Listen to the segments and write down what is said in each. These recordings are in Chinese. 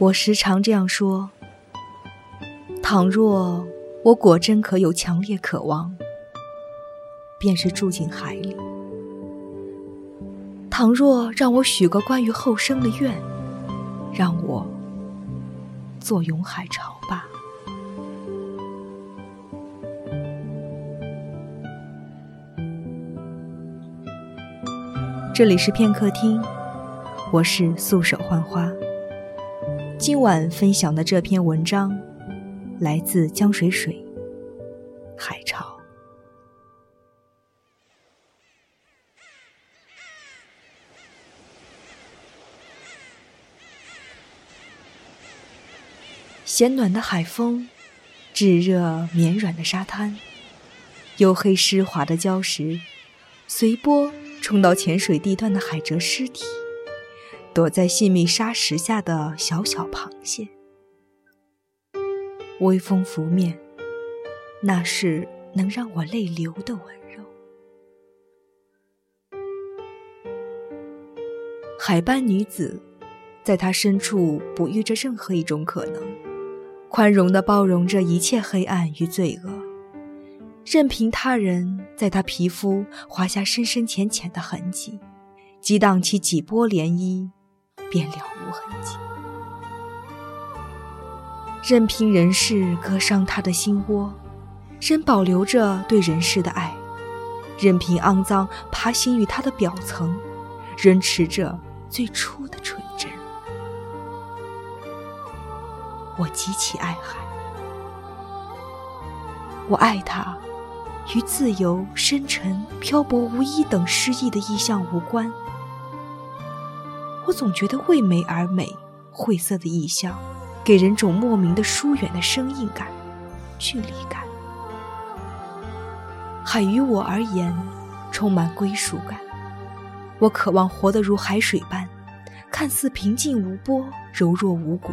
我时常这样说：倘若我果真可有强烈渴望，便是住进海里；倘若让我许个关于后生的愿，让我坐拥海潮吧。这里是片刻听，我是素手幻花。今晚分享的这篇文章来自江水水，海潮。咸暖的海风，炙热绵软的沙滩，黝黑湿滑的礁石，随波。冲到浅水地段的海蜇尸体，躲在细密沙石下的小小螃蟹，微风拂面，那是能让我泪流的温柔。海斑女子，在她深处哺育着任何一种可能，宽容地包容着一切黑暗与罪恶。任凭他人在她皮肤划下深深浅浅的痕迹，激荡起几波涟漪，便了无痕迹。任凭人世割伤他的心窝，仍保留着对人世的爱；任凭肮脏爬行于他的表层，仍持着最初的纯真。我极其爱海，我爱他。与自由、深沉、漂泊无依等诗意的意象无关。我总觉得为美而美，晦涩的意象，给人种莫名的疏远的生硬感、距离感。海于我而言，充满归属感。我渴望活得如海水般，看似平静无波、柔弱无骨，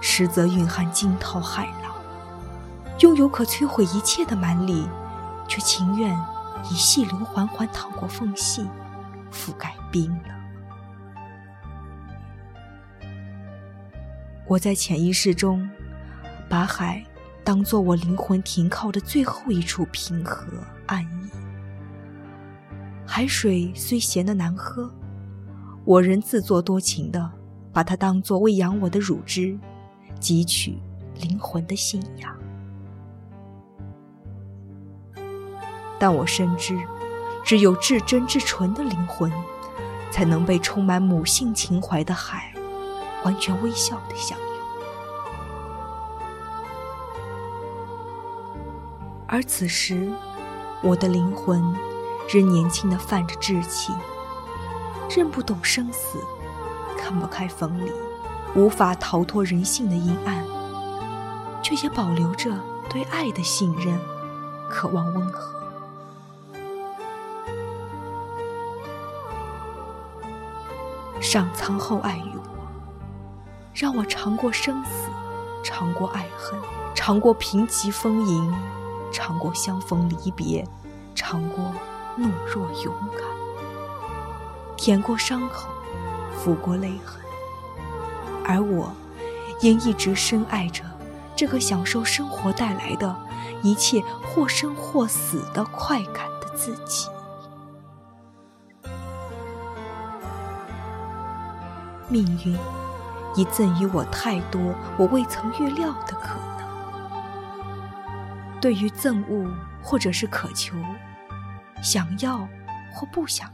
实则蕴含惊涛骇浪，拥有可摧毁一切的蛮力。却情愿以细流缓缓淌过缝隙，覆盖冰冷。我在潜意识中，把海当做我灵魂停靠的最后一处平和安逸。海水虽咸得难喝，我仍自作多情的把它当作喂养我的乳汁，汲取灵魂的信仰。但我深知，只有至真至纯的灵魂，才能被充满母性情怀的海完全微笑的享用。而此时，我的灵魂仍年轻的泛着稚气，认不懂生死，看不开分离，无法逃脱人性的阴暗，却也保留着对爱的信任，渴望温和。上苍厚爱于我，让我尝过生死，尝过爱恨，尝过贫瘠丰盈，尝过相逢离别，尝过懦弱勇敢，舔过伤口，抚过泪痕。而我，也一直深爱着这个享受生活带来的一切或生或死的快感的自己。命运已赠予我太多我未曾预料的可能。对于憎恶或者是渴求，想要或不想，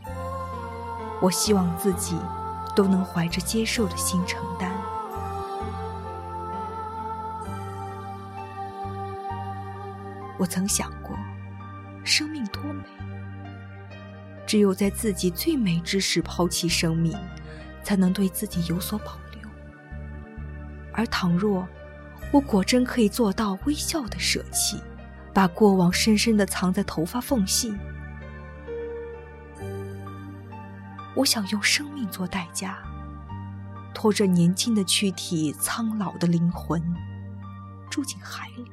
我希望自己都能怀着接受的心承担。我曾想过，生命多美，只有在自己最美之时抛弃生命。才能对自己有所保留。而倘若我果真可以做到微笑的舍弃，把过往深深的藏在头发缝隙，我想用生命做代价，拖着年轻的躯体、苍老的灵魂，住进海里。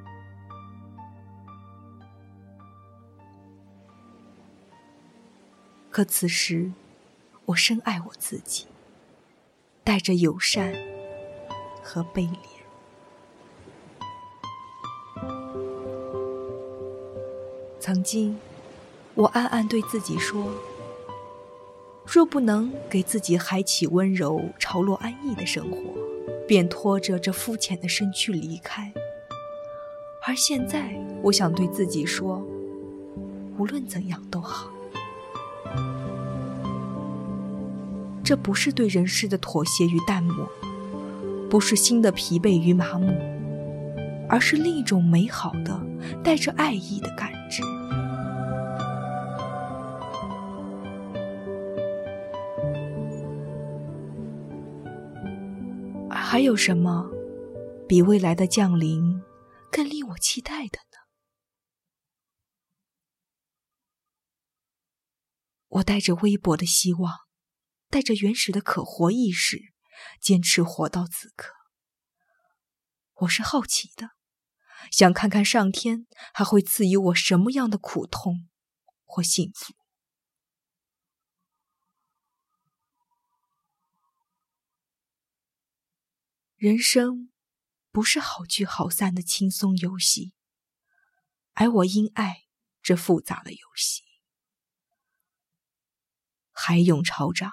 可此时，我深爱我自己。带着友善和悲怜。曾经，我暗暗对自己说：若不能给自己海起温柔、潮落安逸的生活，便拖着这肤浅的身躯离开。而现在，我想对自己说：无论怎样都好。这不是对人世的妥协与淡漠，不是心的疲惫与麻木，而是另一种美好的、带着爱意的感知。还有什么比未来的降临更令我期待的呢？我带着微薄的希望，带着原始的可活意识，坚持活到此刻。我是好奇的，想看看上天还会赐予我什么样的苦痛或幸福。人生不是好聚好散的轻松游戏，而我因爱这复杂的游戏。海涌潮涨，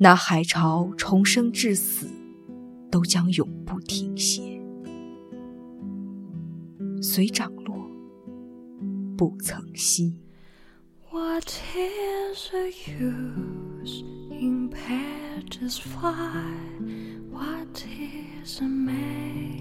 那海潮重生至死，都将永不停歇。随涨落，不曾息。What is the use in petals fly? What is a maid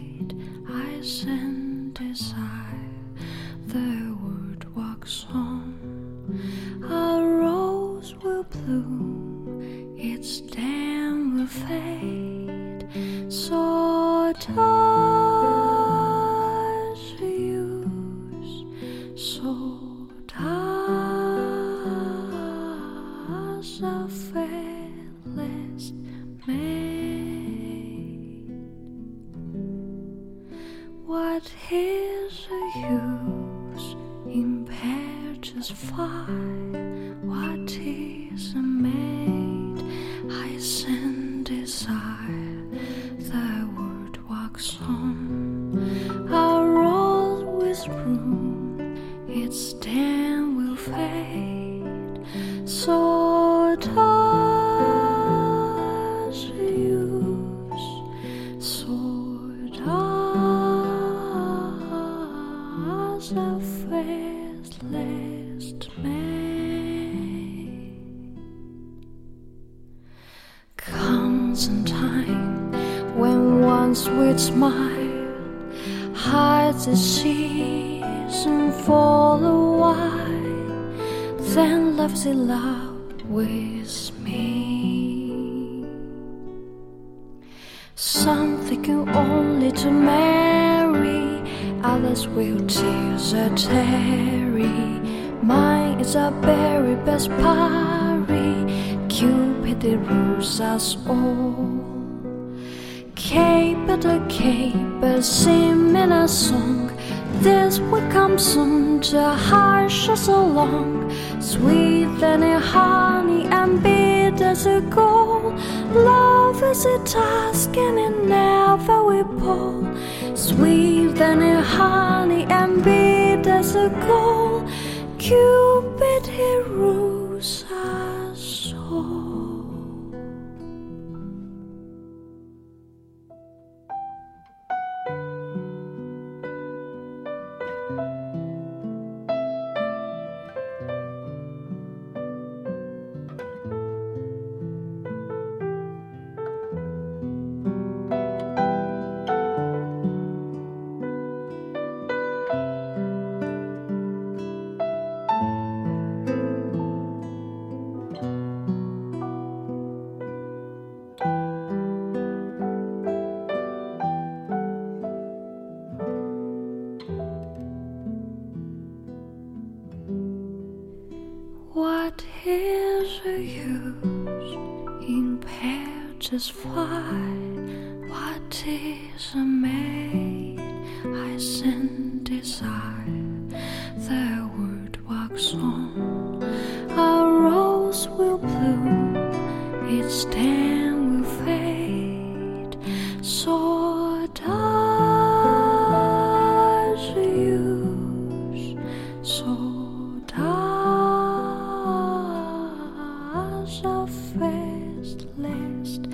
stars are made. What is a use in purchase? last May comes in time when once sweet smile, hides the season for a while, then love the love with me. Something only to man others will tears a tarry. Mine is a very best parry. Cupid rules us all. Cape a cape, sing in a song. This will come soon to hush us along. Sweet than a honey and bitter as a gold. Love is a task and it never will pull. Sweet than a honey and bitter as a gold. Cupid he rules us all. In just fly? What is a maid? I send desire. of first last